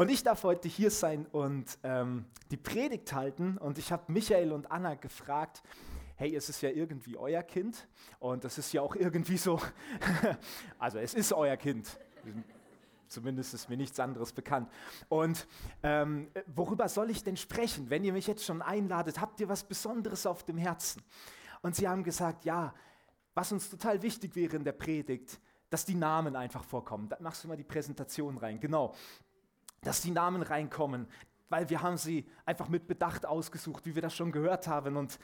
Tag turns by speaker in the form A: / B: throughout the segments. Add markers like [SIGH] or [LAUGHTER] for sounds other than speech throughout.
A: Und ich darf heute hier sein und ähm, die Predigt halten. Und ich habe Michael und Anna gefragt, hey, es ist ja irgendwie euer Kind und das ist ja auch irgendwie so, [LAUGHS] also es ist euer Kind. Zumindest ist mir nichts anderes bekannt. Und ähm, worüber soll ich denn sprechen? Wenn ihr mich jetzt schon einladet, habt ihr was Besonderes auf dem Herzen? Und sie haben gesagt, ja, was uns total wichtig wäre in der Predigt, dass die Namen einfach vorkommen. Da machst du mal die Präsentation rein. Genau dass die Namen reinkommen, weil wir haben sie einfach mit Bedacht ausgesucht, wie wir das schon gehört haben. Und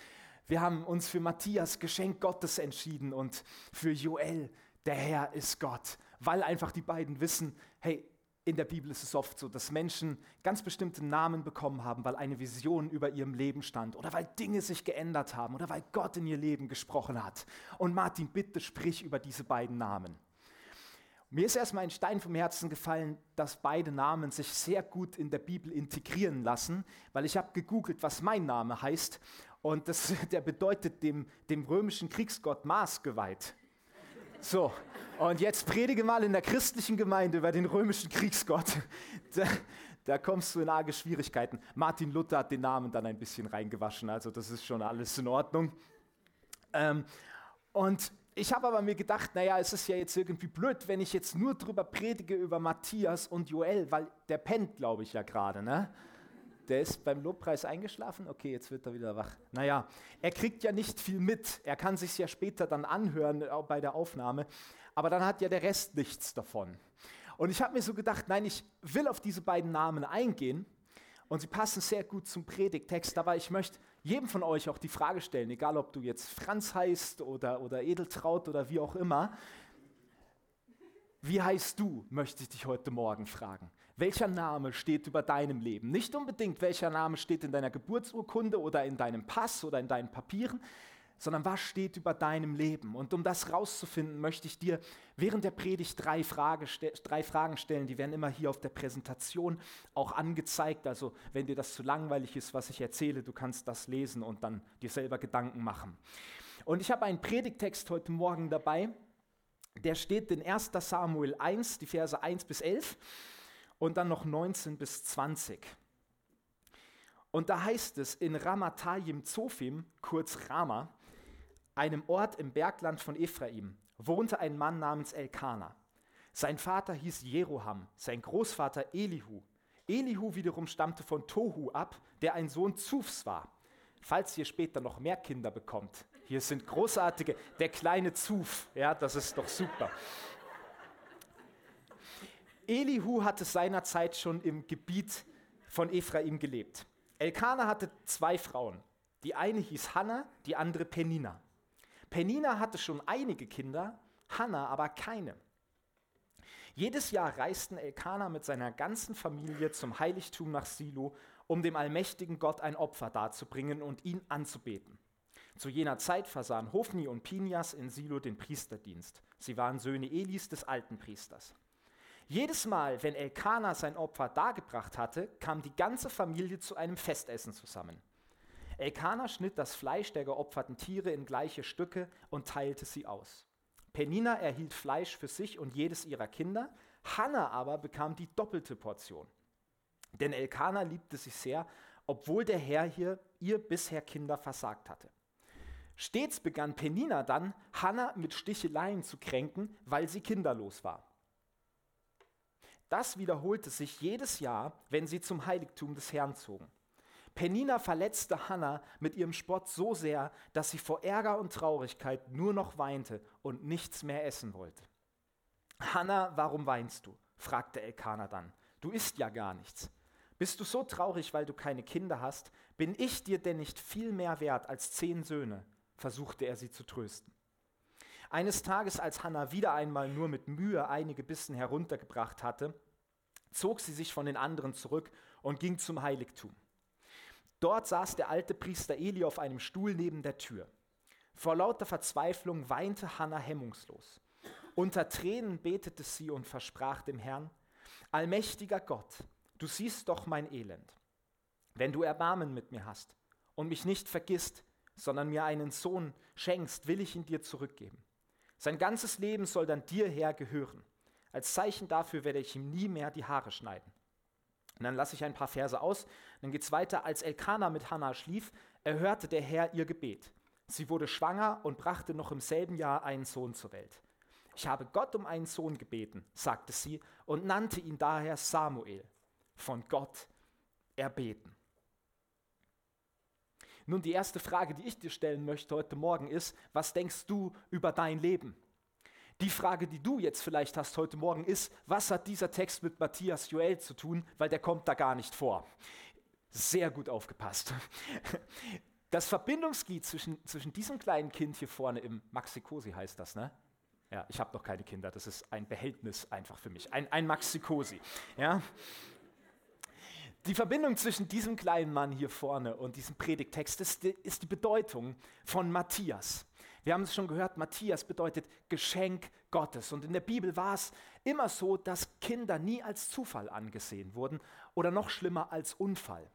A: wir haben uns für Matthias Geschenk Gottes entschieden und für Joel, der Herr ist Gott, weil einfach die beiden wissen, hey, in der Bibel ist es oft so, dass Menschen ganz bestimmte Namen bekommen haben, weil eine Vision über ihrem Leben stand oder weil Dinge sich geändert haben oder weil Gott in ihr Leben gesprochen hat. Und Martin, bitte sprich über diese beiden Namen. Mir ist erstmal ein Stein vom Herzen gefallen, dass beide Namen sich sehr gut in der Bibel integrieren lassen, weil ich habe gegoogelt, was mein Name heißt und das, [LAUGHS] der bedeutet dem, dem römischen Kriegsgott Mars geweiht. So, und jetzt predige mal in der christlichen Gemeinde über den römischen Kriegsgott. [LAUGHS] Da, da kommst du in arge Schwierigkeiten. Martin Luther hat den Namen dann ein bisschen reingewaschen, also das ist schon alles in Ordnung. Ähm, und ich habe aber mir gedacht, naja, es ist ja jetzt irgendwie blöd, wenn ich jetzt nur drüber predige über Matthias und Joel, weil der pennt, glaube ich, ja gerade, ne? Der ist beim Lobpreis eingeschlafen. Okay, jetzt wird er wieder wach. Naja, er kriegt ja nicht viel mit. Er kann sich ja später dann anhören auch bei der Aufnahme. Aber dann hat ja der Rest nichts davon. Und ich habe mir so gedacht, nein, ich will auf diese beiden Namen eingehen. Und sie passen sehr gut zum Predigtext. Aber ich möchte jedem von euch auch die Frage stellen, egal ob du jetzt Franz heißt oder, oder Edeltraut oder wie auch immer. Wie heißt du, möchte ich dich heute Morgen fragen. Welcher Name steht über deinem Leben? Nicht unbedingt, welcher Name steht in deiner Geburtsurkunde oder in deinem Pass oder in deinen Papieren, sondern was steht über deinem Leben. Und um das rauszufinden, möchte ich dir während der Predigt drei, Frage, drei Fragen stellen. Die werden immer hier auf der Präsentation auch angezeigt. Also wenn dir das zu langweilig ist, was ich erzähle, du kannst das lesen und dann dir selber Gedanken machen. Und ich habe einen Predigtext heute Morgen dabei. Der steht in 1 Samuel 1, die Verse 1 bis 11 und dann noch 19 bis 20. Und da heißt es in Ramatayim Zophim, kurz Rama, einem Ort im Bergland von Ephraim, wohnte ein Mann namens Elkana. Sein Vater hieß Jeroham, sein Großvater Elihu. Elihu wiederum stammte von Tohu ab, der ein Sohn Zufs war. Falls ihr später noch mehr Kinder bekommt, hier sind großartige, der kleine Zuf, ja, das ist doch super. Elihu hatte seinerzeit schon im Gebiet von Ephraim gelebt. Elkana hatte zwei Frauen. Die eine hieß Hannah, die andere Penina. Penina hatte schon einige Kinder, Hannah aber keine. Jedes Jahr reisten Elkanah mit seiner ganzen Familie zum Heiligtum nach Silo, um dem allmächtigen Gott ein Opfer darzubringen und ihn anzubeten. Zu jener Zeit versahen Hofni und Pinias in Silo den Priesterdienst. Sie waren Söhne Elis des alten Priesters. Jedes Mal, wenn Elkanah sein Opfer dargebracht hatte, kam die ganze Familie zu einem Festessen zusammen. Elkanah schnitt das Fleisch der geopferten Tiere in gleiche Stücke und teilte sie aus. Penina erhielt Fleisch für sich und jedes ihrer Kinder, Hannah aber bekam die doppelte Portion. Denn Elkanah liebte sie sehr, obwohl der Herr hier ihr bisher Kinder versagt hatte. Stets begann Penina dann, Hannah mit Sticheleien zu kränken, weil sie kinderlos war. Das wiederholte sich jedes Jahr, wenn sie zum Heiligtum des Herrn zogen. Penina verletzte Hannah mit ihrem Spott so sehr, dass sie vor Ärger und Traurigkeit nur noch weinte und nichts mehr essen wollte. Hannah, warum weinst du? fragte Elkanah dann. Du isst ja gar nichts. Bist du so traurig, weil du keine Kinder hast? Bin ich dir denn nicht viel mehr wert als zehn Söhne? versuchte er sie zu trösten. Eines Tages, als Hannah wieder einmal nur mit Mühe einige Bissen heruntergebracht hatte, zog sie sich von den anderen zurück und ging zum Heiligtum. Dort saß der alte Priester Eli auf einem Stuhl neben der Tür. Vor lauter Verzweiflung weinte Hannah hemmungslos. Unter Tränen betete sie und versprach dem Herrn, Allmächtiger Gott, du siehst doch mein Elend. Wenn du Erbarmen mit mir hast und mich nicht vergisst, sondern mir einen Sohn schenkst, will ich ihn dir zurückgeben. Sein ganzes Leben soll dann dir her gehören. Als Zeichen dafür werde ich ihm nie mehr die Haare schneiden. Und dann lasse ich ein paar Verse aus. Dann geht es weiter. Als Elkanah mit Hannah schlief, erhörte der Herr ihr Gebet. Sie wurde schwanger und brachte noch im selben Jahr einen Sohn zur Welt. Ich habe Gott um einen Sohn gebeten, sagte sie, und nannte ihn daher Samuel, von Gott erbeten. Nun, die erste Frage, die ich dir stellen möchte heute Morgen ist, was denkst du über dein Leben? Die Frage, die du jetzt vielleicht hast heute Morgen, ist, was hat dieser Text mit Matthias Joel zu tun, weil der kommt da gar nicht vor. Sehr gut aufgepasst. Das Verbindungsglied zwischen, zwischen diesem kleinen Kind hier vorne im Maxikosi heißt das, ne? Ja, ich habe noch keine Kinder, das ist ein Behältnis einfach für mich, ein, ein Maxikosi. Ja? Die Verbindung zwischen diesem kleinen Mann hier vorne und diesem Predigtext ist ist die Bedeutung von Matthias. Wir haben es schon gehört, Matthias bedeutet Geschenk Gottes. Und in der Bibel war es immer so, dass Kinder nie als Zufall angesehen wurden oder noch schlimmer als Unfall.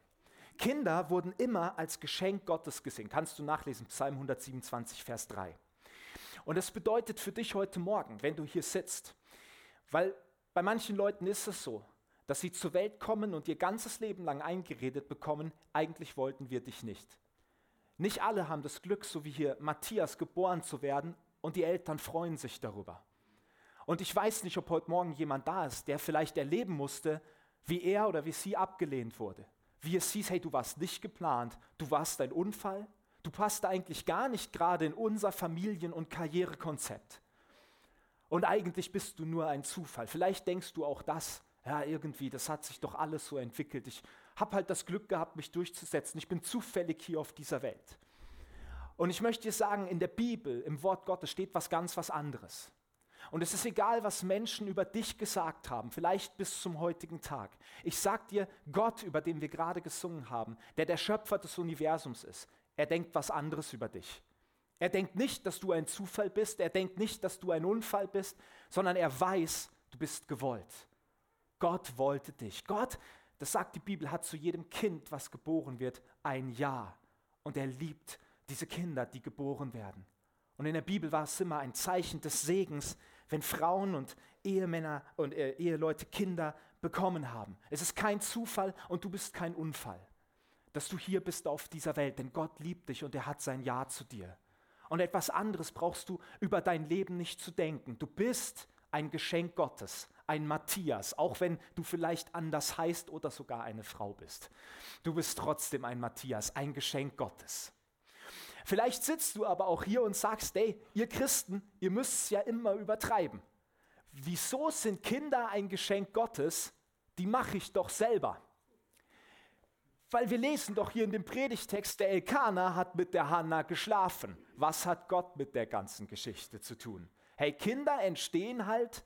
A: Kinder wurden immer als Geschenk Gottes gesehen. Kannst du nachlesen, Psalm 127, Vers 3. Und das bedeutet für dich heute Morgen, wenn du hier sitzt, weil bei manchen Leuten ist es so, dass sie zur Welt kommen und ihr ganzes Leben lang eingeredet bekommen, eigentlich wollten wir dich nicht. Nicht alle haben das Glück, so wie hier Matthias, geboren zu werden und die Eltern freuen sich darüber. Und ich weiß nicht, ob heute Morgen jemand da ist, der vielleicht erleben musste, wie er oder wie sie abgelehnt wurde. Wie es hieß, hey, du warst nicht geplant, du warst ein Unfall, du passt eigentlich gar nicht gerade in unser Familien- und Karrierekonzept. Und eigentlich bist du nur ein Zufall. Vielleicht denkst du auch das, ja, irgendwie, das hat sich doch alles so entwickelt. Ich habe halt das Glück gehabt, mich durchzusetzen. Ich bin zufällig hier auf dieser Welt. Und ich möchte dir sagen, in der Bibel, im Wort Gottes steht was ganz was anderes. Und es ist egal, was Menschen über dich gesagt haben, vielleicht bis zum heutigen Tag. Ich sag dir, Gott, über den wir gerade gesungen haben, der der Schöpfer des Universums ist, er denkt was anderes über dich. Er denkt nicht, dass du ein Zufall bist, er denkt nicht, dass du ein Unfall bist, sondern er weiß, du bist gewollt. Gott wollte dich. Gott, das sagt die Bibel, hat zu jedem Kind, was geboren wird, ein Ja. Und er liebt diese Kinder, die geboren werden. Und in der Bibel war es immer ein Zeichen des Segens, wenn Frauen und Ehemänner und äh, Eheleute Kinder bekommen haben. Es ist kein Zufall und du bist kein Unfall, dass du hier bist auf dieser Welt, denn Gott liebt dich und er hat sein Ja zu dir. Und etwas anderes brauchst du über dein Leben nicht zu denken. Du bist ein Geschenk Gottes, ein Matthias, auch wenn du vielleicht anders heißt oder sogar eine Frau bist. Du bist trotzdem ein Matthias, ein Geschenk Gottes. Vielleicht sitzt du aber auch hier und sagst, ey, ihr Christen, ihr müsst es ja immer übertreiben. Wieso sind Kinder ein Geschenk Gottes? Die mache ich doch selber. Weil wir lesen doch hier in dem Predigtext, der Elkanah hat mit der Hanna geschlafen. Was hat Gott mit der ganzen Geschichte zu tun? Hey, Kinder entstehen halt,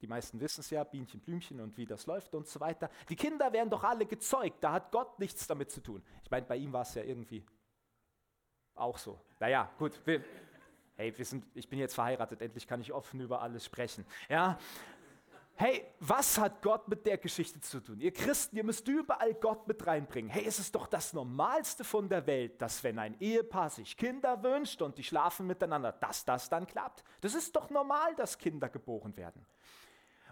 A: die meisten wissen es ja, Bienchen, Blümchen und wie das läuft und so weiter. Die Kinder werden doch alle gezeugt, da hat Gott nichts damit zu tun. Ich meine, bei ihm war es ja irgendwie auch so. Naja, gut. Wir, hey, wir sind, ich bin jetzt verheiratet, endlich kann ich offen über alles sprechen. Ja, Hey, was hat Gott mit der Geschichte zu tun? Ihr Christen, ihr müsst überall Gott mit reinbringen. Hey, es ist doch das Normalste von der Welt, dass wenn ein Ehepaar sich Kinder wünscht und die schlafen miteinander, dass das dann klappt. Das ist doch normal, dass Kinder geboren werden.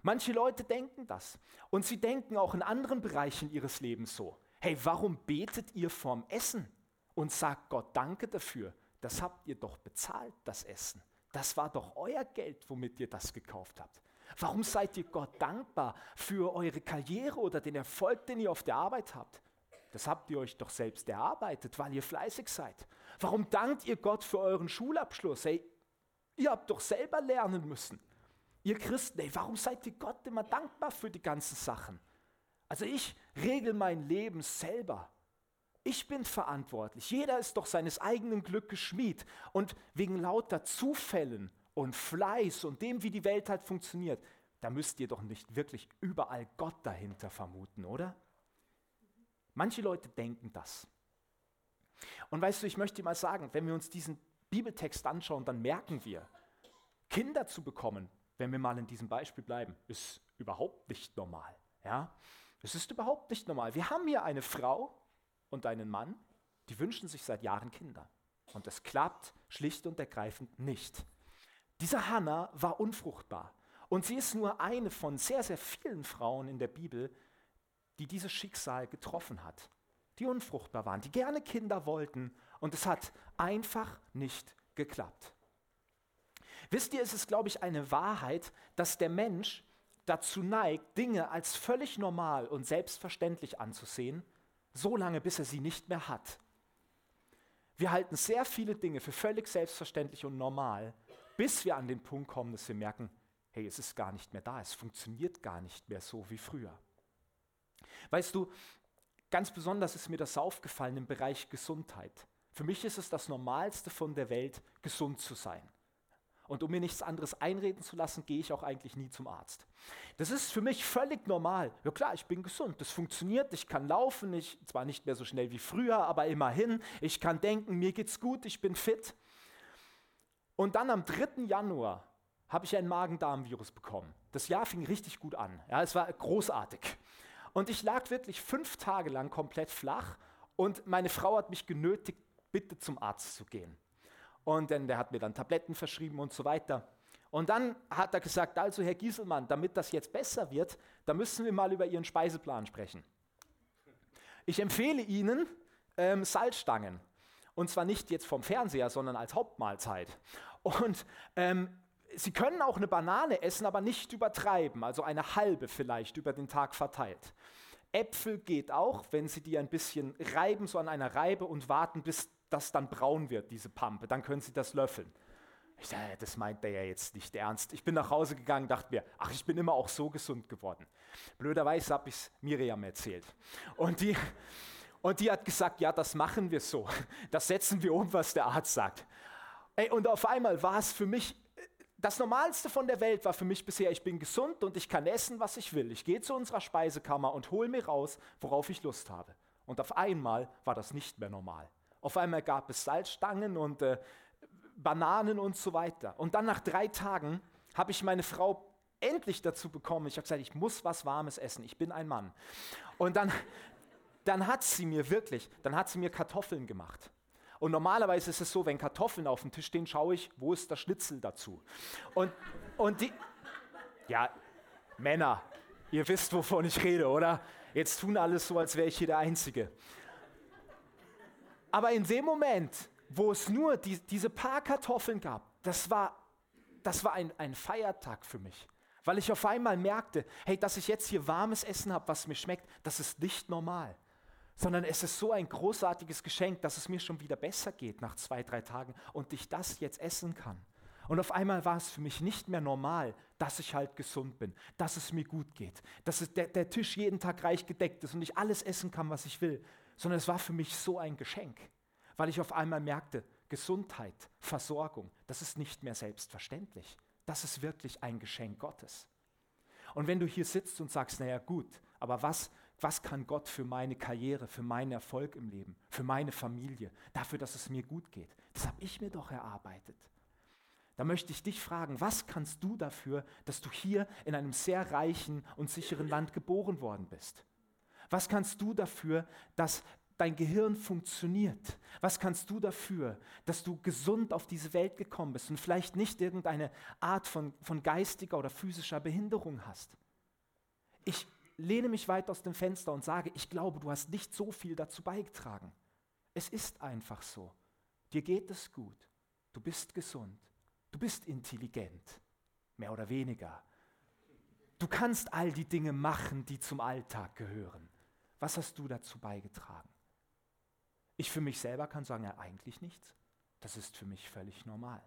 A: Manche Leute denken das. Und sie denken auch in anderen Bereichen ihres Lebens so. Hey, warum betet ihr vorm Essen und sagt Gott Danke dafür? Das habt ihr doch bezahlt, das Essen. Das war doch euer Geld, womit ihr das gekauft habt. Warum seid ihr Gott dankbar für eure Karriere oder den Erfolg, den ihr auf der Arbeit habt? Das habt ihr euch doch selbst erarbeitet, weil ihr fleißig seid. Warum dankt ihr Gott für euren Schulabschluss? Hey, ihr habt doch selber lernen müssen. Ihr Christen, ey, warum seid ihr Gott immer dankbar für die ganzen Sachen? Also ich regel mein Leben selber. Ich bin verantwortlich. Jeder ist doch seines eigenen Glückes Schmied. Und wegen lauter Zufällen und Fleiß und dem, wie die Welt halt funktioniert, da müsst ihr doch nicht wirklich überall Gott dahinter vermuten, oder? Manche Leute denken das. Und weißt du, ich möchte dir mal sagen, wenn wir uns diesen Bibeltext anschauen, dann merken wir, Kinder zu bekommen, wenn wir mal in diesem Beispiel bleiben, ist überhaupt nicht normal. Ja? Es ist überhaupt nicht normal. Wir haben hier eine Frau und einen Mann, die wünschen sich seit Jahren Kinder. Und es klappt schlicht und ergreifend nicht. Diese Hannah war unfruchtbar. Und sie ist nur eine von sehr, sehr vielen Frauen in der Bibel, die dieses Schicksal getroffen hat, die unfruchtbar waren, die gerne Kinder wollten und es hat einfach nicht geklappt. Wisst ihr, es ist, glaube ich, eine Wahrheit, dass der Mensch dazu neigt, Dinge als völlig normal und selbstverständlich anzusehen, so lange bis er sie nicht mehr hat. Wir halten sehr viele Dinge für völlig selbstverständlich und normal, bis wir an den Punkt kommen, dass wir merken, hey, es ist gar nicht mehr da, es funktioniert gar nicht mehr so wie früher. Weißt du, ganz besonders ist mir das aufgefallen im Bereich Gesundheit. Für mich ist es das Normalste von der Welt, gesund zu sein. Und um mir nichts anderes einreden zu lassen, gehe ich auch eigentlich nie zum Arzt. Das ist für mich völlig normal. Ja klar, ich bin gesund, das funktioniert, ich kann laufen, ich zwar nicht mehr so schnell wie früher, aber immerhin, ich kann denken, mir geht's gut, ich bin fit. Und dann am 3. Januar habe ich ein Magen-Darm-Virus bekommen. Das Jahr fing richtig gut an. Ja, es war großartig. Und ich lag wirklich fünf Tage lang komplett flach und meine Frau hat mich genötigt, bitte zum Arzt zu gehen. Und dann, der hat mir dann Tabletten verschrieben und so weiter. Und dann hat er gesagt, also Herr Gieselmann, damit das jetzt besser wird, da müssen wir mal über Ihren Speiseplan sprechen. Ich empfehle Ihnen ähm, Salzstangen. Und zwar nicht jetzt vom Fernseher, sondern als Hauptmahlzeit. Und ähm, Sie können auch eine Banane essen, aber nicht übertreiben, also eine halbe vielleicht über den Tag verteilt. Äpfel geht auch, wenn Sie die ein bisschen reiben, so an einer Reibe und warten, bis das dann braun wird, diese Pampe. Dann können Sie das löffeln. Ich sage, das meint er ja jetzt nicht ernst. Ich bin nach Hause gegangen, dachte mir, ach, ich bin immer auch so gesund geworden. Blöderweise habe ich es Miriam erzählt. Und die, und die hat gesagt, ja, das machen wir so. Das setzen wir um, was der Arzt sagt. Ey, und auf einmal war es für mich das Normalste von der Welt war für mich bisher, ich bin gesund und ich kann essen, was ich will. Ich gehe zu unserer Speisekammer und hole mir raus, worauf ich Lust habe. Und auf einmal war das nicht mehr normal. Auf einmal gab es Salzstangen und äh, Bananen und so weiter. Und dann nach drei Tagen habe ich meine Frau endlich dazu bekommen. Ich habe gesagt, ich muss was Warmes essen. Ich bin ein Mann. Und dann, dann hat sie mir wirklich, dann hat sie mir Kartoffeln gemacht. Und normalerweise ist es so, wenn Kartoffeln auf dem Tisch stehen, schaue ich, wo ist der Schnitzel dazu. Und, und die, ja, Männer, ihr wisst, wovon ich rede, oder? Jetzt tun alles so, als wäre ich hier der Einzige. Aber in dem Moment, wo es nur die, diese paar Kartoffeln gab, das war, das war ein, ein Feiertag für mich. Weil ich auf einmal merkte, hey, dass ich jetzt hier warmes Essen habe, was mir schmeckt, das ist nicht normal sondern es ist so ein großartiges Geschenk, dass es mir schon wieder besser geht nach zwei, drei Tagen und ich das jetzt essen kann. Und auf einmal war es für mich nicht mehr normal, dass ich halt gesund bin, dass es mir gut geht, dass der, der Tisch jeden Tag reich gedeckt ist und ich alles essen kann, was ich will, sondern es war für mich so ein Geschenk, weil ich auf einmal merkte, Gesundheit, Versorgung, das ist nicht mehr selbstverständlich. Das ist wirklich ein Geschenk Gottes. Und wenn du hier sitzt und sagst, naja gut, aber was, was kann Gott für meine Karriere, für meinen Erfolg im Leben, für meine Familie, dafür, dass es mir gut geht. Das habe ich mir doch erarbeitet. Da möchte ich dich fragen, was kannst du dafür, dass du hier in einem sehr reichen und sicheren Land geboren worden bist? Was kannst du dafür, dass dein Gehirn funktioniert? Was kannst du dafür, dass du gesund auf diese Welt gekommen bist und vielleicht nicht irgendeine Art von, von geistiger oder physischer Behinderung hast? Ich lehne mich weit aus dem Fenster und sage, ich glaube, du hast nicht so viel dazu beigetragen. Es ist einfach so. Dir geht es gut. Du bist gesund. Du bist intelligent. Mehr oder weniger. Du kannst all die Dinge machen, die zum Alltag gehören. Was hast du dazu beigetragen? Ich für mich selber kann sagen, ja, eigentlich nichts. Das ist für mich völlig normal.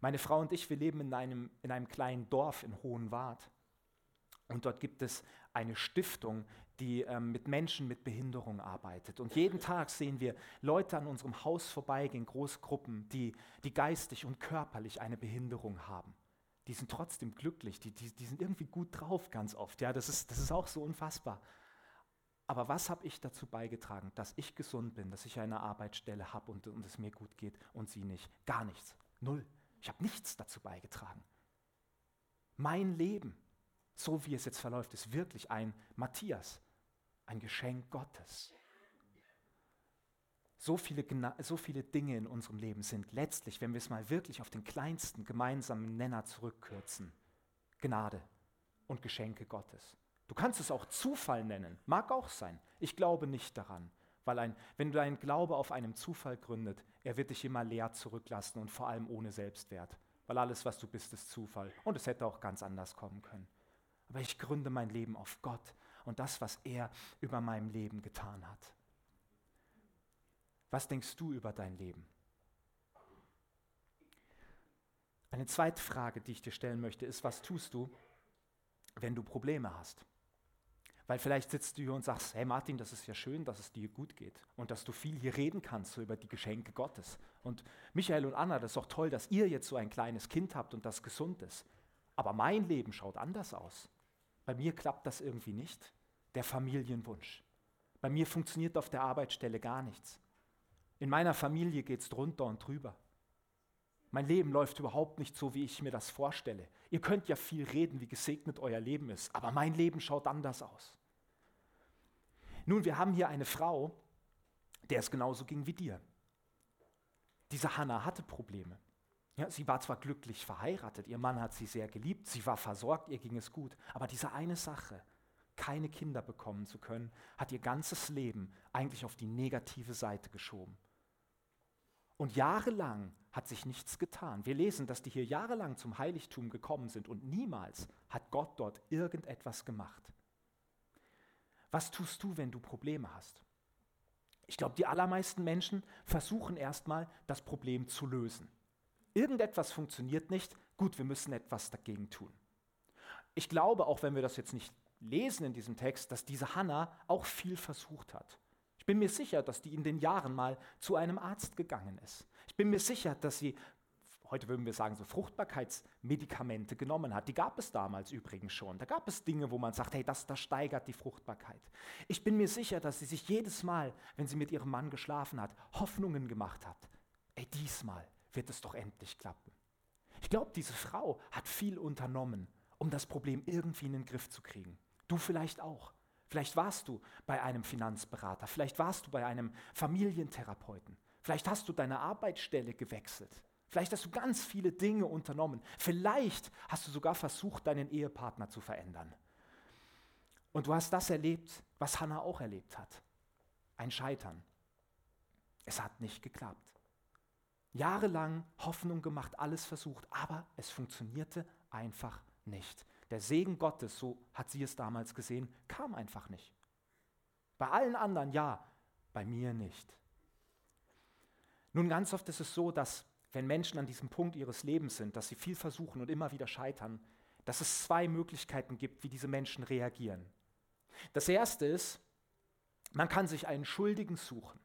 A: Meine Frau und ich, wir leben in einem, in einem kleinen Dorf in Hohenwart. Und dort gibt es eine Stiftung, die ähm, mit Menschen mit Behinderung arbeitet. Und jeden Tag sehen wir Leute an unserem Haus vorbeigehen, Großgruppen, die, die geistig und körperlich eine Behinderung haben. Die sind trotzdem glücklich, die, die, die sind irgendwie gut drauf ganz oft. Ja, das ist, das ist auch so unfassbar. Aber was habe ich dazu beigetragen, dass ich gesund bin, dass ich eine Arbeitsstelle habe und, und es mir gut geht und sie nicht? Gar nichts. Null. Ich habe nichts dazu beigetragen. Mein Leben so wie es jetzt verläuft, ist wirklich ein Matthias, ein Geschenk Gottes. So viele, so viele Dinge in unserem Leben sind letztlich, wenn wir es mal wirklich auf den kleinsten gemeinsamen Nenner zurückkürzen, Gnade und Geschenke Gottes. Du kannst es auch Zufall nennen, mag auch sein. Ich glaube nicht daran, weil ein, wenn du deinen Glaube auf einem Zufall gründet, er wird dich immer leer zurücklassen und vor allem ohne Selbstwert, weil alles, was du bist, ist Zufall. Und es hätte auch ganz anders kommen können. Aber ich gründe mein Leben auf Gott und das, was er über meinem Leben getan hat. Was denkst du über dein Leben? Eine zweite Frage, die ich dir stellen möchte, ist, was tust du, wenn du Probleme hast? Weil vielleicht sitzt du hier und sagst, hey Martin, das ist ja schön, dass es dir gut geht und dass du viel hier reden kannst so über die Geschenke Gottes. Und Michael und Anna, das ist auch toll, dass ihr jetzt so ein kleines Kind habt und das gesund ist. Aber mein Leben schaut anders aus. Bei mir klappt das irgendwie nicht. Der Familienwunsch. Bei mir funktioniert auf der Arbeitsstelle gar nichts. In meiner Familie geht es drunter und drüber. Mein Leben läuft überhaupt nicht so, wie ich mir das vorstelle. Ihr könnt ja viel reden, wie gesegnet euer Leben ist, aber mein Leben schaut anders aus. Nun, wir haben hier eine Frau, der es genauso ging wie dir. Diese Hannah hatte Probleme. Ja, sie war zwar glücklich verheiratet, ihr Mann hat sie sehr geliebt, sie war versorgt, ihr ging es gut, aber diese eine Sache, keine Kinder bekommen zu können, hat ihr ganzes Leben eigentlich auf die negative Seite geschoben. Und jahrelang hat sich nichts getan. Wir lesen, dass die hier jahrelang zum Heiligtum gekommen sind und niemals hat Gott dort irgendetwas gemacht. Was tust du, wenn du Probleme hast? Ich glaube, die allermeisten Menschen versuchen erstmal, das Problem zu lösen. Irgendetwas funktioniert nicht, gut, wir müssen etwas dagegen tun. Ich glaube, auch wenn wir das jetzt nicht lesen in diesem Text, dass diese Hannah auch viel versucht hat. Ich bin mir sicher, dass die in den Jahren mal zu einem Arzt gegangen ist. Ich bin mir sicher, dass sie, heute würden wir sagen, so Fruchtbarkeitsmedikamente genommen hat. Die gab es damals übrigens schon. Da gab es Dinge, wo man sagt, hey, das, das steigert die Fruchtbarkeit. Ich bin mir sicher, dass sie sich jedes Mal, wenn sie mit ihrem Mann geschlafen hat, Hoffnungen gemacht hat. Ey, diesmal wird es doch endlich klappen. Ich glaube, diese Frau hat viel unternommen, um das Problem irgendwie in den Griff zu kriegen. Du vielleicht auch. Vielleicht warst du bei einem Finanzberater, vielleicht warst du bei einem Familientherapeuten, vielleicht hast du deine Arbeitsstelle gewechselt, vielleicht hast du ganz viele Dinge unternommen, vielleicht hast du sogar versucht, deinen Ehepartner zu verändern. Und du hast das erlebt, was Hannah auch erlebt hat, ein Scheitern. Es hat nicht geklappt. Jahrelang Hoffnung gemacht, alles versucht, aber es funktionierte einfach nicht. Der Segen Gottes, so hat sie es damals gesehen, kam einfach nicht. Bei allen anderen ja, bei mir nicht. Nun, ganz oft ist es so, dass wenn Menschen an diesem Punkt ihres Lebens sind, dass sie viel versuchen und immer wieder scheitern, dass es zwei Möglichkeiten gibt, wie diese Menschen reagieren. Das erste ist, man kann sich einen Schuldigen suchen.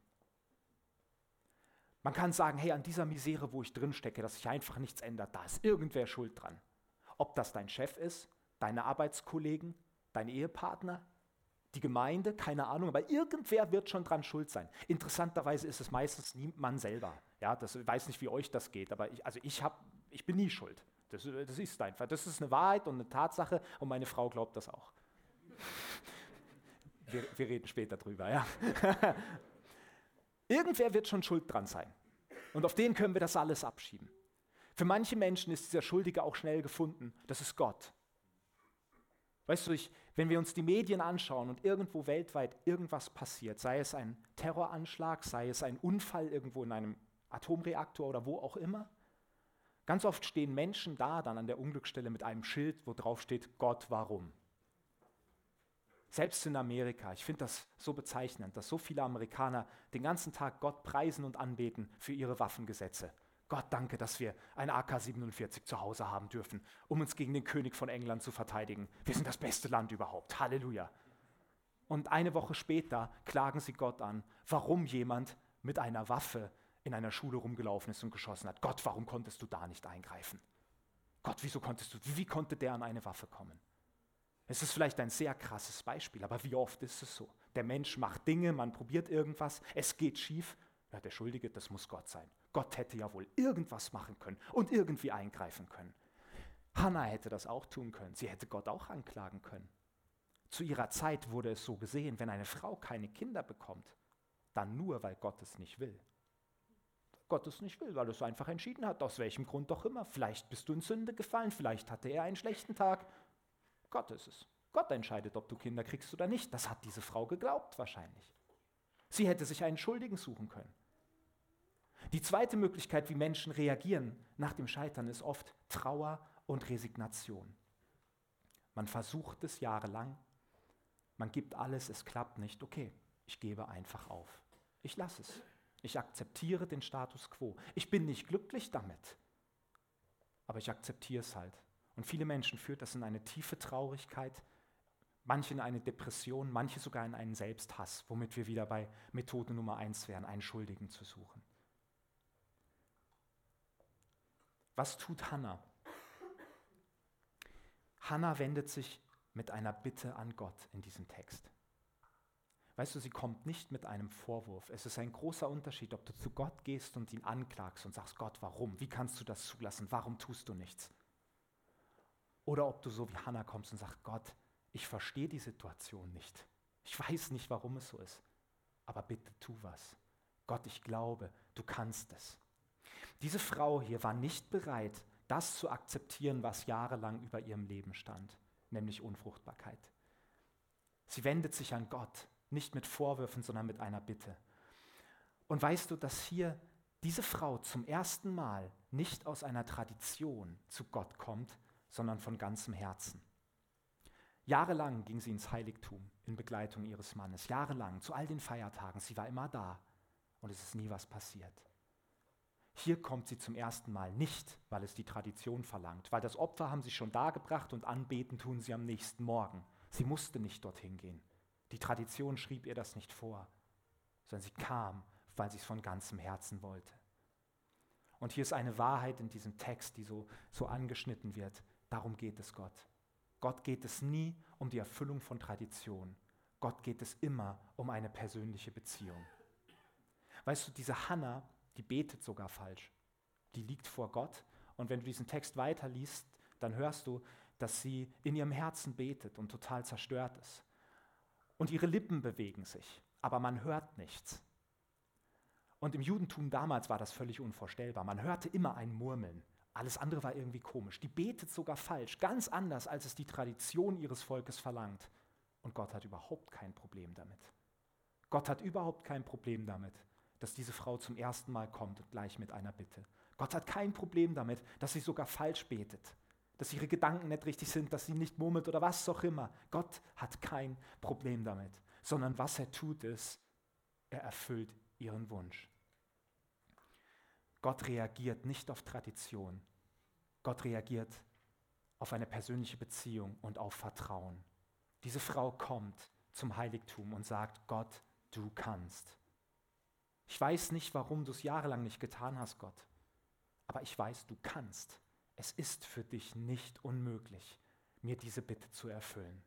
A: Man kann sagen, hey, an dieser Misere, wo ich drin stecke, dass sich einfach nichts ändert, da ist irgendwer schuld dran. Ob das dein Chef ist, deine Arbeitskollegen, dein Ehepartner, die Gemeinde, keine Ahnung, aber irgendwer wird schon dran schuld sein. Interessanterweise ist es meistens nie man selber. Ja, das weiß nicht, wie euch das geht, aber ich, also ich, hab, ich bin nie schuld. Das, das ist einfach. Das ist eine Wahrheit und eine Tatsache und meine Frau glaubt das auch. [LAUGHS] Wir, wir reden später drüber, ja. [LAUGHS] Irgendwer wird schon schuld dran sein. Und auf den können wir das alles abschieben. Für manche Menschen ist dieser Schuldige auch schnell gefunden. Das ist Gott. Weißt du, ich, wenn wir uns die Medien anschauen und irgendwo weltweit irgendwas passiert, sei es ein Terroranschlag, sei es ein Unfall irgendwo in einem Atomreaktor oder wo auch immer, ganz oft stehen Menschen da dann an der Unglücksstelle mit einem Schild, wo drauf steht, Gott warum. Selbst in Amerika, ich finde das so bezeichnend, dass so viele Amerikaner den ganzen Tag Gott preisen und anbeten für ihre Waffengesetze. Gott danke, dass wir ein AK-47 zu Hause haben dürfen, um uns gegen den König von England zu verteidigen. Wir sind das beste Land überhaupt. Halleluja. Und eine Woche später klagen sie Gott an, warum jemand mit einer Waffe in einer Schule rumgelaufen ist und geschossen hat. Gott, warum konntest du da nicht eingreifen? Gott, wieso konntest du, wie konnte der an eine Waffe kommen? Es ist vielleicht ein sehr krasses Beispiel, aber wie oft ist es so? Der Mensch macht Dinge, man probiert irgendwas, es geht schief. Ja, der Schuldige, das muss Gott sein. Gott hätte ja wohl irgendwas machen können und irgendwie eingreifen können. Hannah hätte das auch tun können. Sie hätte Gott auch anklagen können. Zu ihrer Zeit wurde es so gesehen, wenn eine Frau keine Kinder bekommt, dann nur, weil Gott es nicht will. Gott es nicht will, weil er es einfach entschieden hat, aus welchem Grund auch immer. Vielleicht bist du in Sünde gefallen, vielleicht hatte er einen schlechten Tag. Gott ist es. Gott entscheidet, ob du Kinder kriegst oder nicht. Das hat diese Frau geglaubt wahrscheinlich. Sie hätte sich einen Schuldigen suchen können. Die zweite Möglichkeit, wie Menschen reagieren nach dem Scheitern, ist oft Trauer und Resignation. Man versucht es jahrelang, man gibt alles, es klappt nicht. Okay, ich gebe einfach auf. Ich lasse es. Ich akzeptiere den Status quo. Ich bin nicht glücklich damit, aber ich akzeptiere es halt. Und viele Menschen führt das in eine tiefe Traurigkeit, manche in eine Depression, manche sogar in einen Selbsthass, womit wir wieder bei Methode Nummer eins wären, einen Schuldigen zu suchen. Was tut Hannah? Hannah wendet sich mit einer Bitte an Gott in diesem Text. Weißt du, sie kommt nicht mit einem Vorwurf. Es ist ein großer Unterschied, ob du zu Gott gehst und ihn anklagst und sagst, Gott, warum? Wie kannst du das zulassen? Warum tust du nichts? Oder ob du so wie Hannah kommst und sagst, Gott, ich verstehe die Situation nicht. Ich weiß nicht, warum es so ist. Aber bitte tu was. Gott, ich glaube, du kannst es. Diese Frau hier war nicht bereit, das zu akzeptieren, was jahrelang über ihrem Leben stand, nämlich Unfruchtbarkeit. Sie wendet sich an Gott, nicht mit Vorwürfen, sondern mit einer Bitte. Und weißt du, dass hier diese Frau zum ersten Mal nicht aus einer Tradition zu Gott kommt, sondern von ganzem Herzen. Jahrelang ging sie ins Heiligtum in Begleitung ihres Mannes. Jahrelang, zu all den Feiertagen. Sie war immer da und es ist nie was passiert. Hier kommt sie zum ersten Mal nicht, weil es die Tradition verlangt, weil das Opfer haben sie schon dargebracht und anbeten tun sie am nächsten Morgen. Sie musste nicht dorthin gehen. Die Tradition schrieb ihr das nicht vor, sondern sie kam, weil sie es von ganzem Herzen wollte. Und hier ist eine Wahrheit in diesem Text, die so, so angeschnitten wird. Darum geht es Gott. Gott geht es nie um die Erfüllung von Tradition. Gott geht es immer um eine persönliche Beziehung. Weißt du, diese Hannah, die betet sogar falsch. Die liegt vor Gott. Und wenn du diesen Text weiterliest, dann hörst du, dass sie in ihrem Herzen betet und total zerstört ist. Und ihre Lippen bewegen sich, aber man hört nichts. Und im Judentum damals war das völlig unvorstellbar. Man hörte immer ein Murmeln. Alles andere war irgendwie komisch. Die betet sogar falsch, ganz anders, als es die Tradition ihres Volkes verlangt. Und Gott hat überhaupt kein Problem damit. Gott hat überhaupt kein Problem damit, dass diese Frau zum ersten Mal kommt und gleich mit einer Bitte. Gott hat kein Problem damit, dass sie sogar falsch betet, dass ihre Gedanken nicht richtig sind, dass sie nicht murmelt oder was auch immer. Gott hat kein Problem damit, sondern was er tut ist, er erfüllt ihren Wunsch. Gott reagiert nicht auf Tradition. Gott reagiert auf eine persönliche Beziehung und auf Vertrauen. Diese Frau kommt zum Heiligtum und sagt, Gott, du kannst. Ich weiß nicht, warum du es jahrelang nicht getan hast, Gott, aber ich weiß, du kannst. Es ist für dich nicht unmöglich, mir diese Bitte zu erfüllen.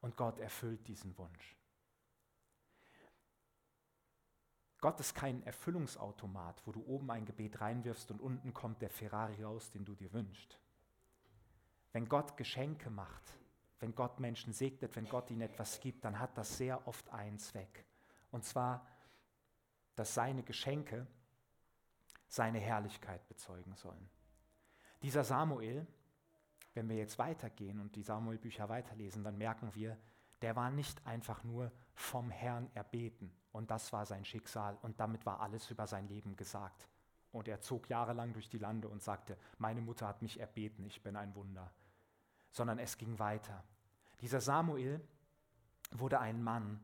A: Und Gott erfüllt diesen Wunsch. Gott ist kein Erfüllungsautomat, wo du oben ein Gebet reinwirfst und unten kommt der Ferrari raus, den du dir wünschst. Wenn Gott Geschenke macht, wenn Gott Menschen segnet, wenn Gott ihnen etwas gibt, dann hat das sehr oft einen Zweck. Und zwar, dass seine Geschenke seine Herrlichkeit bezeugen sollen. Dieser Samuel, wenn wir jetzt weitergehen und die Samuel-Bücher weiterlesen, dann merken wir, der war nicht einfach nur vom Herrn erbeten und das war sein Schicksal und damit war alles über sein Leben gesagt. Und er zog jahrelang durch die Lande und sagte, meine Mutter hat mich erbeten, ich bin ein Wunder. Sondern es ging weiter. Dieser Samuel wurde ein Mann,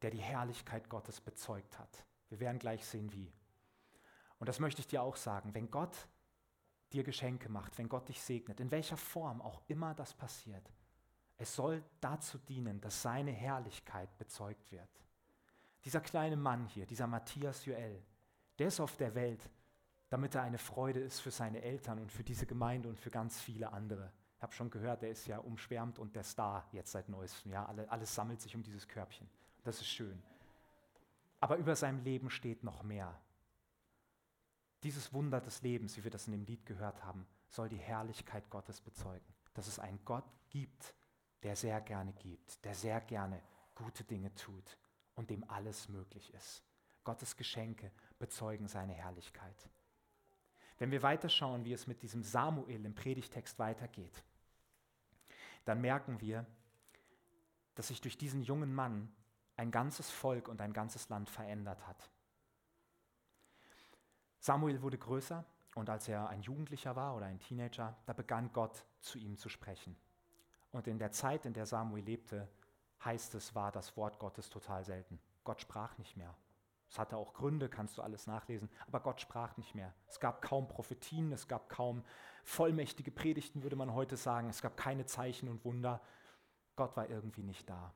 A: der die Herrlichkeit Gottes bezeugt hat. Wir werden gleich sehen, wie. Und das möchte ich dir auch sagen, wenn Gott dir Geschenke macht, wenn Gott dich segnet, in welcher Form auch immer das passiert, es soll dazu dienen, dass seine Herrlichkeit bezeugt wird. Dieser kleine Mann hier, dieser Matthias Joel, der ist auf der Welt, damit er eine Freude ist für seine Eltern und für diese Gemeinde und für ganz viele andere. Ich habe schon gehört, der ist ja umschwärmt und der Star jetzt seit neuestem. Ja, alle, alles sammelt sich um dieses Körbchen. Das ist schön. Aber über seinem Leben steht noch mehr. Dieses Wunder des Lebens, wie wir das in dem Lied gehört haben, soll die Herrlichkeit Gottes bezeugen. Dass es einen Gott gibt, der sehr gerne gibt, der sehr gerne gute Dinge tut und dem alles möglich ist. Gottes Geschenke bezeugen seine Herrlichkeit. Wenn wir weiterschauen, wie es mit diesem Samuel im Predigtext weitergeht. dann merken wir, dass sich durch diesen jungen Mann ein ganzes Volk und ein ganzes Land verändert hat. Samuel wurde größer und als er ein Jugendlicher war oder ein Teenager, da begann Gott zu ihm zu sprechen. Und in der Zeit, in der Samuel lebte, heißt es, war das Wort Gottes total selten. Gott sprach nicht mehr. Es hatte auch Gründe, kannst du alles nachlesen, aber Gott sprach nicht mehr. Es gab kaum Prophetien, es gab kaum vollmächtige Predigten, würde man heute sagen. Es gab keine Zeichen und Wunder. Gott war irgendwie nicht da.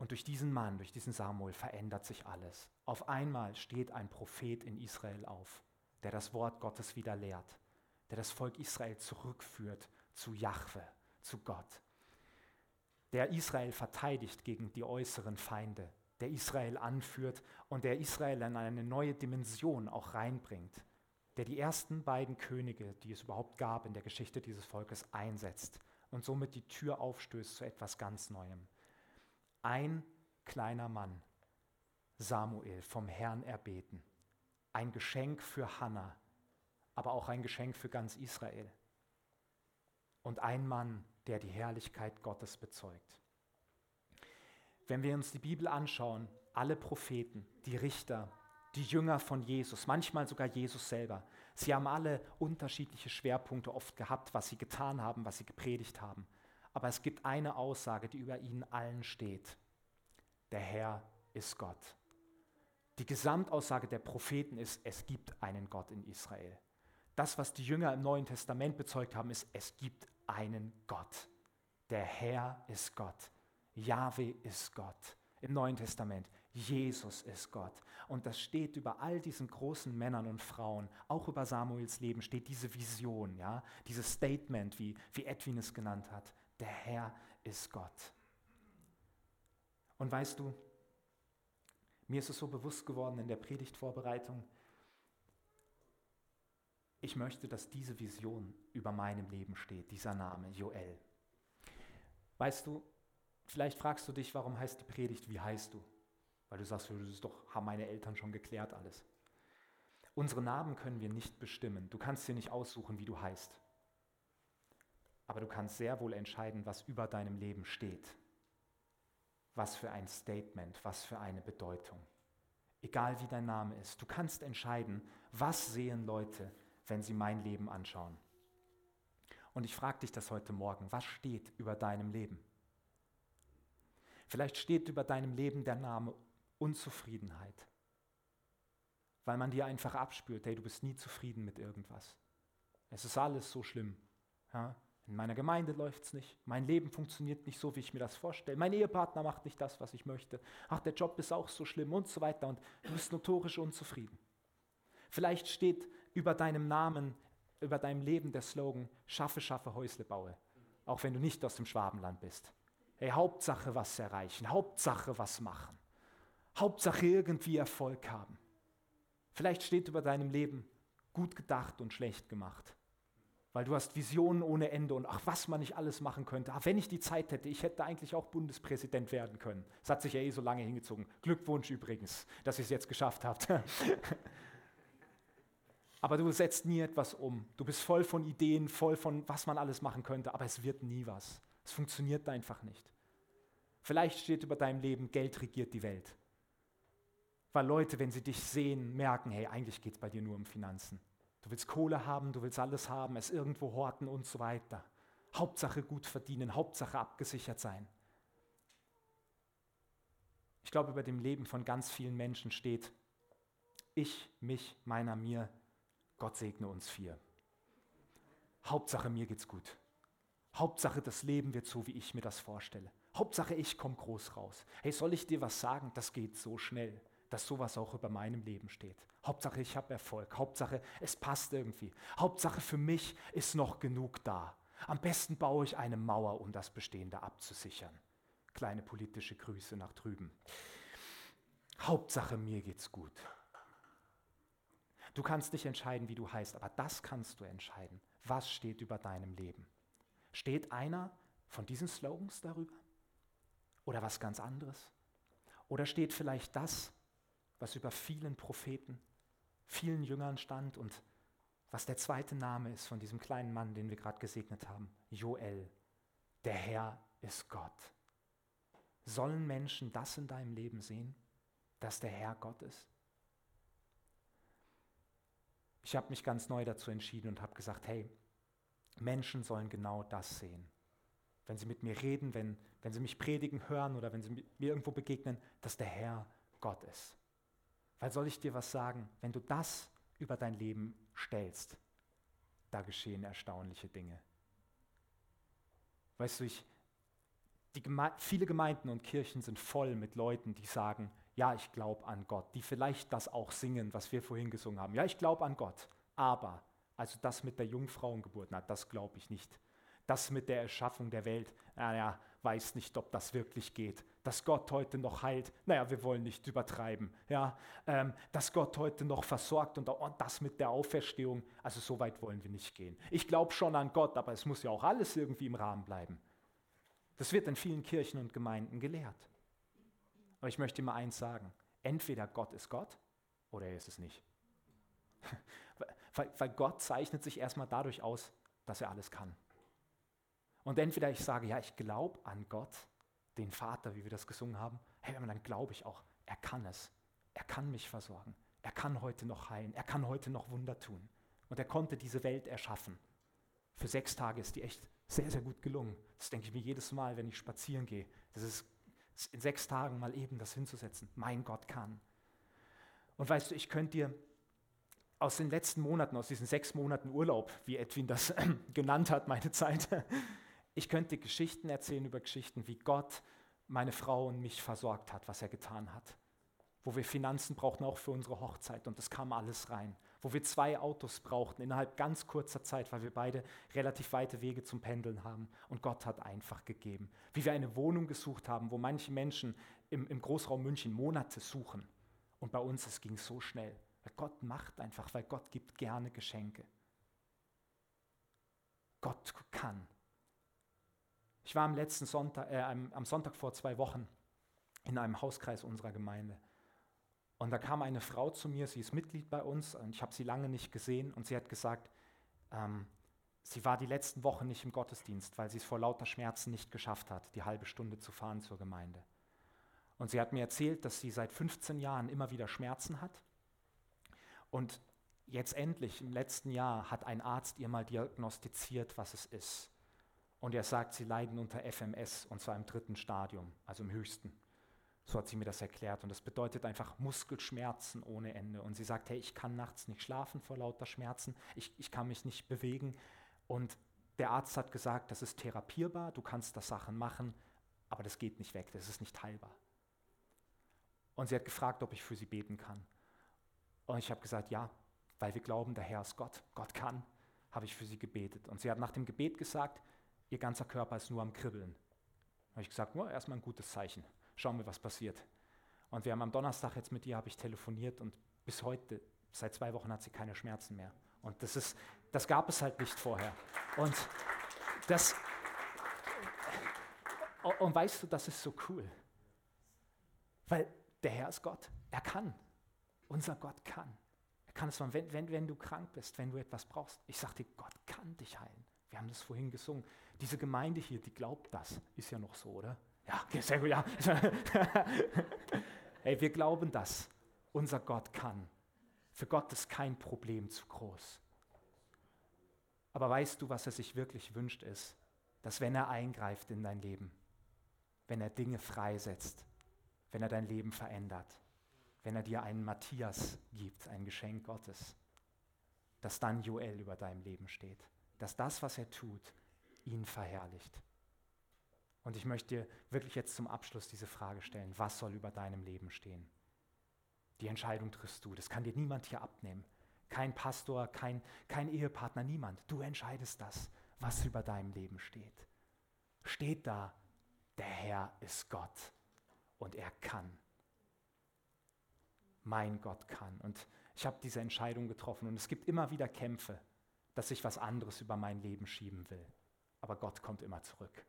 A: Und durch diesen Mann, durch diesen Samuel verändert sich alles. Auf einmal steht ein Prophet in Israel auf, der das Wort Gottes wieder lehrt, der das Volk Israel zurückführt zu Jahwe, zu Gott, der Israel verteidigt gegen die äußeren Feinde, der Israel anführt und der Israel in eine neue Dimension auch reinbringt, der die ersten beiden Könige, die es überhaupt gab in der Geschichte dieses Volkes, einsetzt und somit die Tür aufstößt zu etwas ganz Neuem. Ein kleiner Mann, Samuel, vom Herrn erbeten, ein Geschenk für Hannah, aber auch ein Geschenk für ganz Israel. Und ein Mann, der die Herrlichkeit Gottes bezeugt. Wenn wir uns die Bibel anschauen, alle Propheten, die Richter, die Jünger von Jesus, manchmal sogar Jesus selber, sie haben alle unterschiedliche Schwerpunkte oft gehabt, was sie getan haben, was sie gepredigt haben. Aber es gibt eine Aussage, die über ihnen allen steht. Der Herr ist Gott. Die Gesamtaussage der Propheten ist, es gibt einen Gott in Israel. Das, was die Jünger im Neuen Testament bezeugt haben, ist, es gibt einen Gott. Der Herr ist Gott. Jahwe ist Gott im Neuen Testament. Jesus ist Gott. Und das steht über all diesen großen Männern und Frauen, auch über Samuels Leben steht diese Vision, ja, dieses Statement, wie, wie Edwin es genannt hat. Der Herr ist Gott. Und weißt du, mir ist es so bewusst geworden in der Predigtvorbereitung, ich möchte, dass diese Vision über meinem Leben steht, dieser Name, Joel. Weißt du, Vielleicht fragst du dich, warum heißt die Predigt, wie heißt du? Weil du sagst, das ist doch, haben meine Eltern schon geklärt alles. Unsere Namen können wir nicht bestimmen. Du kannst dir nicht aussuchen, wie du heißt. Aber du kannst sehr wohl entscheiden, was über deinem Leben steht. Was für ein Statement, was für eine Bedeutung. Egal wie dein Name ist, du kannst entscheiden, was sehen Leute, wenn sie mein Leben anschauen. Und ich frage dich das heute Morgen, was steht über deinem Leben? Vielleicht steht über deinem Leben der Name Unzufriedenheit, weil man dir einfach abspürt, hey, du bist nie zufrieden mit irgendwas. Es ist alles so schlimm. Ja? In meiner Gemeinde läuft es nicht. Mein Leben funktioniert nicht so, wie ich mir das vorstelle. Mein Ehepartner macht nicht das, was ich möchte. Ach, der Job ist auch so schlimm und so weiter. Und du bist notorisch unzufrieden. Vielleicht steht über deinem Namen, über deinem Leben der Slogan, schaffe, schaffe, Häusle baue. Auch wenn du nicht aus dem Schwabenland bist. Hey, Hauptsache was erreichen, Hauptsache was machen, Hauptsache irgendwie Erfolg haben. Vielleicht steht über deinem Leben gut gedacht und schlecht gemacht, weil du hast Visionen ohne Ende und ach, was man nicht alles machen könnte. Ach, wenn ich die Zeit hätte, ich hätte eigentlich auch Bundespräsident werden können. Das hat sich ja eh so lange hingezogen. Glückwunsch übrigens, dass ihr es jetzt geschafft habt. [LAUGHS] aber du setzt nie etwas um. Du bist voll von Ideen, voll von, was man alles machen könnte, aber es wird nie was. Es funktioniert einfach nicht. Vielleicht steht über deinem Leben, Geld regiert die Welt. Weil Leute, wenn sie dich sehen, merken, hey, eigentlich geht es bei dir nur um Finanzen. Du willst Kohle haben, du willst alles haben, es irgendwo horten und so weiter. Hauptsache gut verdienen, Hauptsache abgesichert sein. Ich glaube, über dem Leben von ganz vielen Menschen steht, ich, mich, meiner, mir, Gott segne uns vier. Hauptsache mir geht's gut. Hauptsache, das Leben wird so, wie ich mir das vorstelle. Hauptsache, ich komme groß raus. Hey, soll ich dir was sagen? Das geht so schnell, dass sowas auch über meinem Leben steht. Hauptsache, ich habe Erfolg. Hauptsache, es passt irgendwie. Hauptsache, für mich ist noch genug da. Am besten baue ich eine Mauer, um das Bestehende abzusichern. Kleine politische Grüße nach drüben. Hauptsache, mir geht's gut. Du kannst nicht entscheiden, wie du heißt, aber das kannst du entscheiden. Was steht über deinem Leben? Steht einer von diesen Slogans darüber? Oder was ganz anderes? Oder steht vielleicht das, was über vielen Propheten, vielen Jüngern stand und was der zweite Name ist von diesem kleinen Mann, den wir gerade gesegnet haben, Joel, der Herr ist Gott. Sollen Menschen das in deinem Leben sehen, dass der Herr Gott ist? Ich habe mich ganz neu dazu entschieden und habe gesagt, hey, Menschen sollen genau das sehen. Wenn sie mit mir reden, wenn, wenn sie mich predigen hören oder wenn sie mir irgendwo begegnen, dass der Herr Gott ist. Weil soll ich dir was sagen, wenn du das über dein Leben stellst, da geschehen erstaunliche Dinge. Weißt du, ich, Geme viele Gemeinden und Kirchen sind voll mit Leuten, die sagen, ja, ich glaube an Gott, die vielleicht das auch singen, was wir vorhin gesungen haben. Ja, ich glaube an Gott, aber also das mit der Jungfrauengeburt, na, das glaube ich nicht. Das mit der Erschaffung der Welt, naja, weiß nicht, ob das wirklich geht. Dass Gott heute noch heilt, naja, wir wollen nicht übertreiben. Ja, ähm, dass Gott heute noch versorgt und, das mit der Auferstehung, also so weit wollen wir nicht gehen. Ich glaube schon an Gott, aber es muss ja auch alles irgendwie im Rahmen bleiben. Das wird in vielen Kirchen und Gemeinden gelehrt. Aber ich möchte mal eins sagen, entweder Gott ist Gott oder er ist es nicht. [LAUGHS] weil, weil Gott zeichnet sich erstmal dadurch aus, dass er alles kann. Und entweder ich sage, ja, ich glaube an Gott, den Vater, wie wir das gesungen haben, hey, dann glaube ich auch, er kann es. Er kann mich versorgen. Er kann heute noch heilen. Er kann heute noch Wunder tun. Und er konnte diese Welt erschaffen. Für sechs Tage ist die echt sehr, sehr gut gelungen. Das denke ich mir jedes Mal, wenn ich spazieren gehe. Das ist in sechs Tagen mal eben das hinzusetzen. Mein Gott kann. Und weißt du, ich könnte dir aus den letzten Monaten, aus diesen sechs Monaten Urlaub, wie Edwin das [CLEARS THROAT] genannt hat, meine Zeit, ich könnte Geschichten erzählen über Geschichten, wie Gott meine Frau und mich versorgt hat, was er getan hat. Wo wir Finanzen brauchten, auch für unsere Hochzeit, und das kam alles rein. Wo wir zwei Autos brauchten, innerhalb ganz kurzer Zeit, weil wir beide relativ weite Wege zum Pendeln haben. Und Gott hat einfach gegeben. Wie wir eine Wohnung gesucht haben, wo manche Menschen im, im Großraum München Monate suchen. Und bei uns, es ging so schnell. Gott macht einfach, weil Gott gibt gerne Geschenke. Gott kann. Ich war am letzten Sonntag, äh, am, Sonntag vor zwei Wochen in einem Hauskreis unserer Gemeinde. Und da kam eine Frau zu mir, sie ist Mitglied bei uns und ich habe sie lange nicht gesehen und sie hat gesagt, ähm, sie war die letzten Wochen nicht im Gottesdienst, weil sie es vor lauter Schmerzen nicht geschafft hat, die halbe Stunde zu fahren zur Gemeinde. Und sie hat mir erzählt, dass sie seit 15 Jahren immer wieder Schmerzen hat und jetzt endlich im letzten Jahr hat ein Arzt ihr mal diagnostiziert, was es ist. Und er sagt, sie leiden unter FMS und zwar im dritten Stadium, also im höchsten. So hat sie mir das erklärt. Und das bedeutet einfach Muskelschmerzen ohne Ende. Und sie sagt, hey, ich kann nachts nicht schlafen vor lauter Schmerzen, ich, ich kann mich nicht bewegen. Und der Arzt hat gesagt, das ist therapierbar, du kannst das Sachen machen, aber das geht nicht weg, das ist nicht heilbar. Und sie hat gefragt, ob ich für sie beten kann. Und ich habe gesagt, ja, weil wir glauben, der Herr ist Gott, Gott kann, habe ich für sie gebetet. Und sie hat nach dem Gebet gesagt, ihr ganzer Körper ist nur am Kribbeln. habe ich gesagt, oh, erstmal ein gutes Zeichen. Schauen wir, was passiert. Und wir haben am Donnerstag jetzt mit ihr habe ich telefoniert und bis heute, seit zwei Wochen hat sie keine Schmerzen mehr. Und das ist, das gab es halt nicht vorher. Und das, und weißt du, das ist so cool. Weil der Herr ist Gott. Er kann. Unser Gott kann. Er kann es machen, wenn, wenn, wenn du krank bist, wenn du etwas brauchst. Ich dir, Gott kann dich heilen. Wir haben das vorhin gesungen. Diese Gemeinde hier, die glaubt das. Ist ja noch so, oder? Ja, sehr gut, ja. [LAUGHS] Hey, wir glauben das. Unser Gott kann. Für Gott ist kein Problem zu groß. Aber weißt du, was er sich wirklich wünscht, ist, dass wenn er eingreift in dein Leben, wenn er Dinge freisetzt, wenn er dein Leben verändert, wenn er dir einen Matthias gibt, ein Geschenk Gottes, dass dann Joel über deinem Leben steht, dass das, was er tut, ihn verherrlicht. Und ich möchte dir wirklich jetzt zum Abschluss diese Frage stellen, was soll über deinem Leben stehen? Die Entscheidung triffst du, das kann dir niemand hier abnehmen. Kein Pastor, kein, kein Ehepartner, niemand. Du entscheidest das, was über deinem Leben steht. Steht da, der Herr ist Gott und er kann mein Gott kann. Und ich habe diese Entscheidung getroffen und es gibt immer wieder Kämpfe, dass ich was anderes über mein Leben schieben will. Aber Gott kommt immer zurück.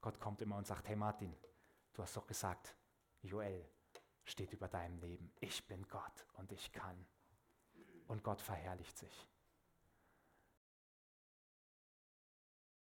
A: Gott kommt immer und sagt, hey Martin, du hast doch gesagt, Joel steht über deinem Leben. Ich bin Gott und ich kann. Und Gott verherrlicht sich.